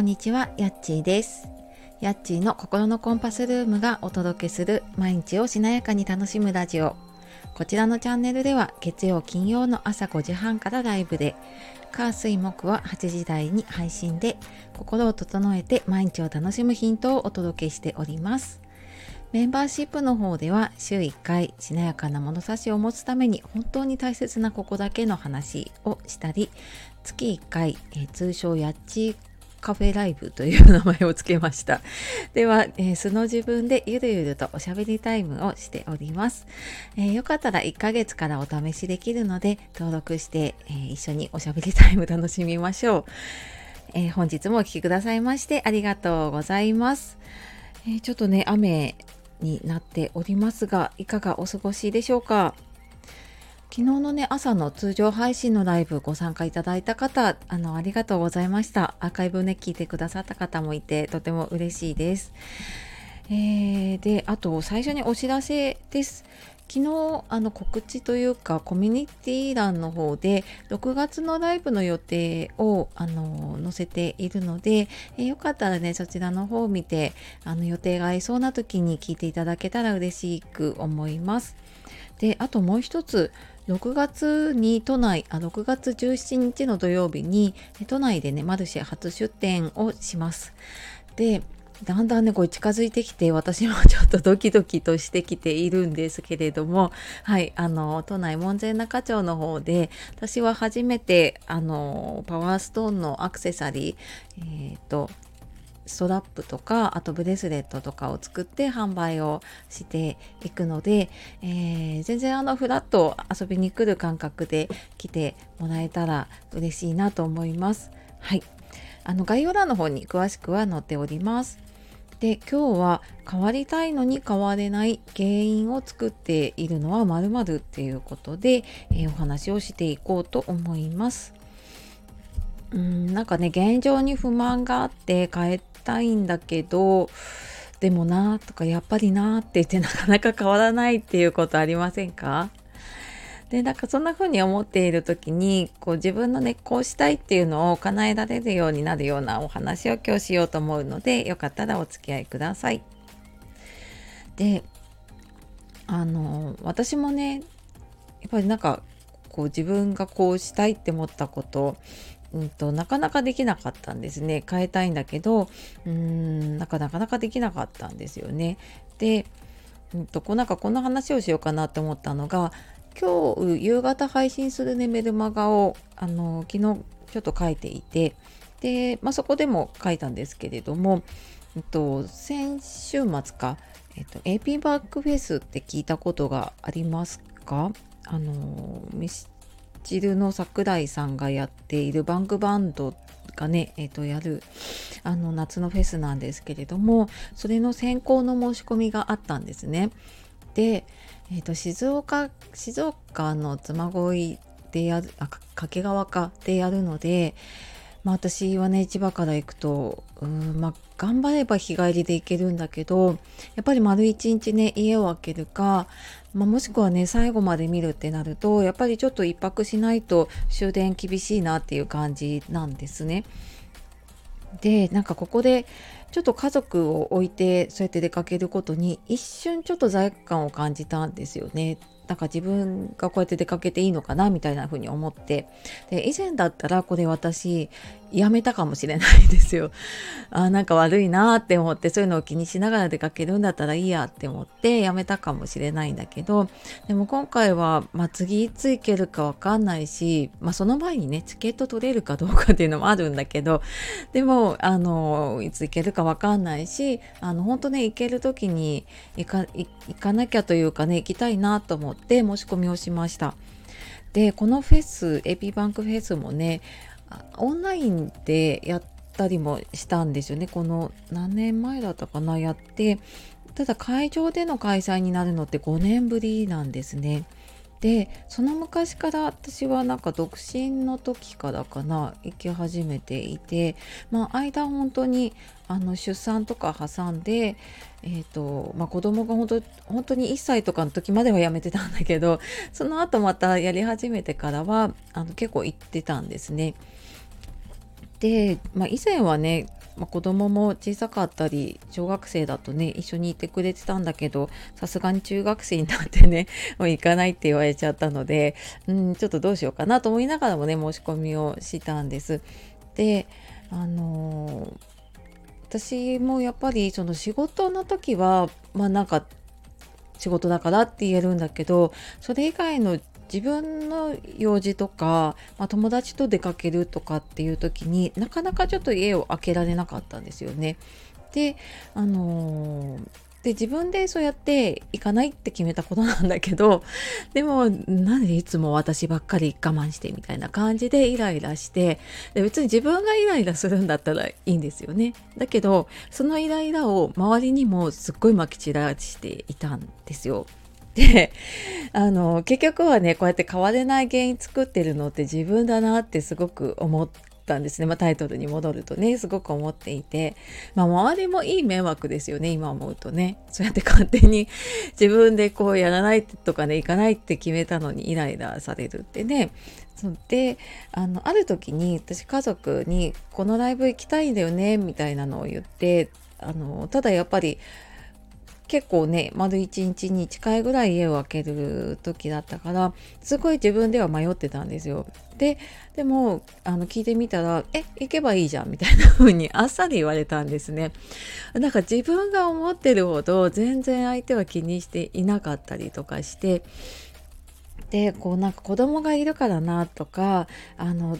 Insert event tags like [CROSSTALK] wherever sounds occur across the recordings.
こんにちは、やっちーです。やっちーの心のコンパスルームがお届けする毎日をしなやかに楽しむラジオ。こちらのチャンネルでは月曜金曜の朝5時半からライブで、火水木は8時台に配信で心を整えて毎日を楽しむヒントをお届けしております。メンバーシップの方では週1回しなやかな物差しを持つために本当に大切なここだけの話をしたり月1回、えー通称やっちカフェライブという名前をつけました。[LAUGHS] では、えー素の自分でゆるゆるとおしゃべりタイムをしております。えーよかったら1ヶ月からお試しできるので登録して、えー一緒におしゃべりタイム楽しみましょう。えー本日もお聴きくださいましてありがとうございます。えーちょっとね、雨になっておりますが、いかがお過ごしでしょうか？昨日のね、朝の通常配信のライブご参加いただいた方、あの、ありがとうございました。アーカイブね、聞いてくださった方もいて、とても嬉しいです。えーで、あと、最初にお知らせです。昨日あの告知というかコミュニティ欄の方で6月のライブの予定をあの載せているので、えーよかったらねそちらの方を見てあの予定が合いそうな時に聞いていただけたら嬉しく思います。であともう一つ6月に都内あ6月17日の土曜日に都内でねマルシェ初出店をします。でだんだんねこう近づいてきて私もちょっとドキドキとしてきているんですけれどもはいあの都内門前仲町の方で私は初めてあのパワーストーンのアクセサリーえっ、とストラップとかあとブレスレットとかを作って販売をしていくので、えー全然あのフラッと遊びに来る感覚で来てもらえたら嬉しいなと思います。はいあの概要欄の方に詳しくは載っております。で今日は変わりたいのに変われない原因を作っているのは〇〇っていうことで、えーお話をしていこうと思います。うんなんかね現状に不満があって変えたいんだけどでもなとかやっぱりなって言ってなかなか変わらないっていうことありませんか？でなんかそんな風に思っている時にこう自分のねこうしたいっていうのを叶えられるようになるようなお話を今日しようと思うのでよかったらお付き合いください。であの私もねやっぱりなんかこう自分がこうしたいって思ったことうんとなかなかできなかったんですね変えたいんだけどうーんなかなかできなかったんですよね。で、うん、とこうなんかこんな話をしようかなって思ったのが今日夕方配信するねメルマガをあの昨日ちょっと書いていてで、まあ、そこでも書いたんですけれども、えっと、先週末か、えっと、AP バックフェスって聞いたことがありますか？あのミスチルの桜井さんがやっているバンクバンドがね、えーと、やるあの夏のフェスなんですけれどもそれの選考の申し込みがあったんですね。で、えー、と静岡静岡の妻恋でやるあ掛川かでやるので、まあ、私はね千葉から行くとうん、まあ、頑張れば日帰りで行けるんだけどやっぱり丸一日ね家を空けるか、まあ、もしくはね最後まで見るってなるとやっぱりちょっと一泊しないと終電厳しいなっていう感じなんですね。でなんかここでちょっと家族を置いてそうやって出かけることに一瞬ちょっと罪悪感を感じたんですよね。なんか自分がこうやって出かけていいのかなみたいな風に思って。で以前だったらこれ私やめたかもしれないですよ。[LAUGHS] あなんか悪いなって思ってそういうのを気にしながら出かけるんだったらいいやって思ってやめたかもしれないんだけどでも今回は、まあ、次いつ行けるかわかんないし、まあ、その前にねチケット取れるかどうかっていうのもあるんだけどでもあのいつ行けるかわかんないしあの本当ね行ける時に行か行かなきゃというかね行きたいなと思って申し込みをしました。でこのフェスエピバンクフェスもねオンラインでやったりもしたんですよねこの何年前だったかなやってただ会場での開催になるのって5年ぶりなんですね。でその昔から私はなんか独身の時からかな行き始めていてまあ間本当にあの出産とか挟んでえーとまあ、子供が本当本当に1歳とかの時まではやめてたんだけど [LAUGHS] その後またやり始めてからはあの結構行ってたんですね。で、まあ、以前はねまあ、子供も小さかったり小学生だとね一緒にいてくれてたんだけどさすがに中学生になってね [LAUGHS] もう行かないって言われちゃったのでうんちょっとどうしようかなと思いながらもね申し込みをしたんです。であのー、私もやっぱりその仕事の時はまあなんか仕事だからって言えるんだけどそれ以外の自分の用事とか、まあ、友達と出かけるとかっていう時になかなかちょっと家を開けられなかったんですよね。であのーで自分でそうやって行かないって決めたことなんだけどでもなんでいつも私ばっかり我慢してみたいな感じでイライラしてで別に自分がイライラするんだったらいいんですよねだけどそのイライラを周りにもすっごいまき散らしていたんですよ。で [LAUGHS] あの結局はねこうやって変われない原因作ってるのって自分だなってすごく思ったんですね、まあ、タイトルに戻るとねすごく思っていて、まあ、周りもいい迷惑ですよね今思うとね。そうやって勝手に [LAUGHS] 自分でこうやらないとかね行かないって決めたのにイライラされるってね。そであのある時に私家族に「このライブ行きたいんだよね」みたいなのを言ってあのただやっぱり結構ね丸1日に近いぐらい家を空ける時だったからすごい自分では迷ってたんですよ。ででもあの聞いてみたら「え行けばいいじゃん」みたいな風に [LAUGHS] あっさり言われたんですね。なんか自分が思ってるほど全然相手は気にしていなかったりとかしてでこうなんか子供がいるからなとかあの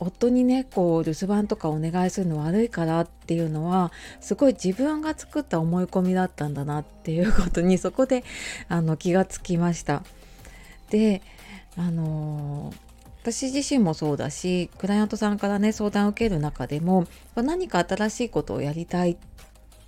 夫にねこう留守番とかお願いするの悪いからっていうのはすごい自分が作った思い込みだったんだなっていうことにそこであの気がつきました。であの私自身もそうだしクライアントさんからね相談を受ける中でも何か新しいことをやりたいっ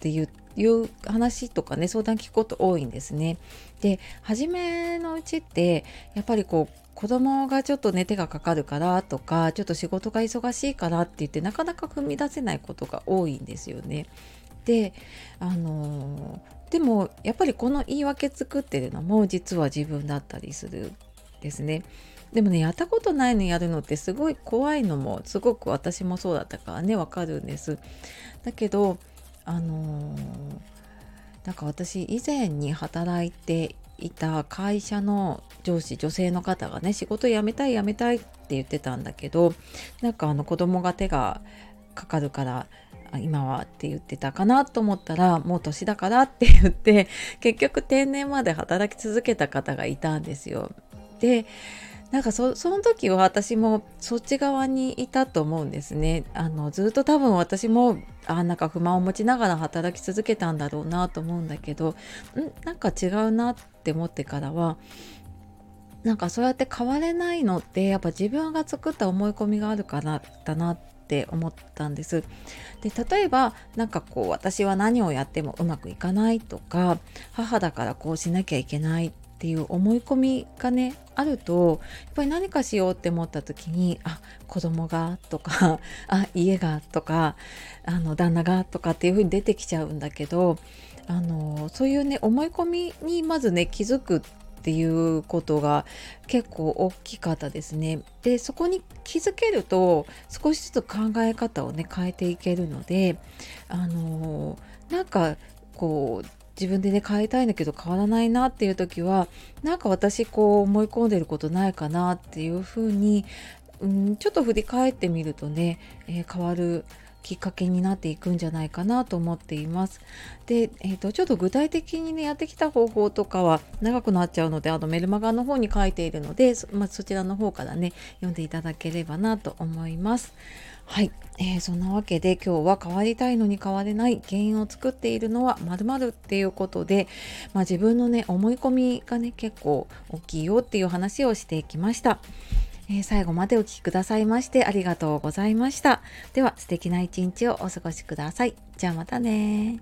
ていういう話とかね相談聞くこと多いんですね。で初めのうちってやっぱりこう子供がちょっとね手がかかるからとかちょっと仕事が忙しいからって言ってなかなか踏み出せないことが多いんですよね。であのでもやっぱりこの言い訳作ってるのも実は自分だったりするですね。でもねやったことないのやるのってすごい怖いのもすごく私もそうだったからねわかるんです。だけどあのなんか私以前に働いていた会社の上司女性の方がね仕事辞めたい辞めたいって言ってたんだけどなんかあの子供が手がかかるから今はって言ってたかなと思ったらもう年だからって言って結局定年まで働き続けた方がいたんですよ。でなんかその時は私もそっち側にいたと思うんですね。あのずっと多分私もあなんか不満を持ちながら働き続けたんだろうなと思うんだけどん？なんか違うなってって思ってからはなんかそうやって変われないのってやっぱ自分が作った思い込みがあるからだなって思ったんです。で例えば何かこう私は何をやってもうまくいかないとか母だからこうしなきゃいけないっていう思い込みがねあるとやっぱり何かしようって思った時にあ子供がとか [LAUGHS] あ家がとかあの旦那がとかっていう風に出てきちゃうんだけどあのそういうね思い込みにまずね気づくっていうことが結構大きかったですね。でそこに気づけると少しずつ考え方をね変えていけるのであのなんかこう自分でね変えたいんだけど変わらないなっていう時はなんか私こう思い込んでることないかなっていうふうに、うん、ちょっと振り返ってみるとね、えー、変わるきっかけになっていくんじゃないかなと思っています。で、えーと、ちょっと具体的にねやってきた方法とかは長くなっちゃうのであのメルマガの方に書いているのでそ,、まあ、そちらの方からね読んでいただければなと思います。はい、えー、そんなわけで今日は変わりたいのに変われない原因を作っているのはまるっていうことで、まあ、自分のね思い込みがね結構大きいよっていう話をしていきました。えー、最後までお聴きくださいましてありがとうございました。では素敵な一日をお過ごしください。じゃあまたね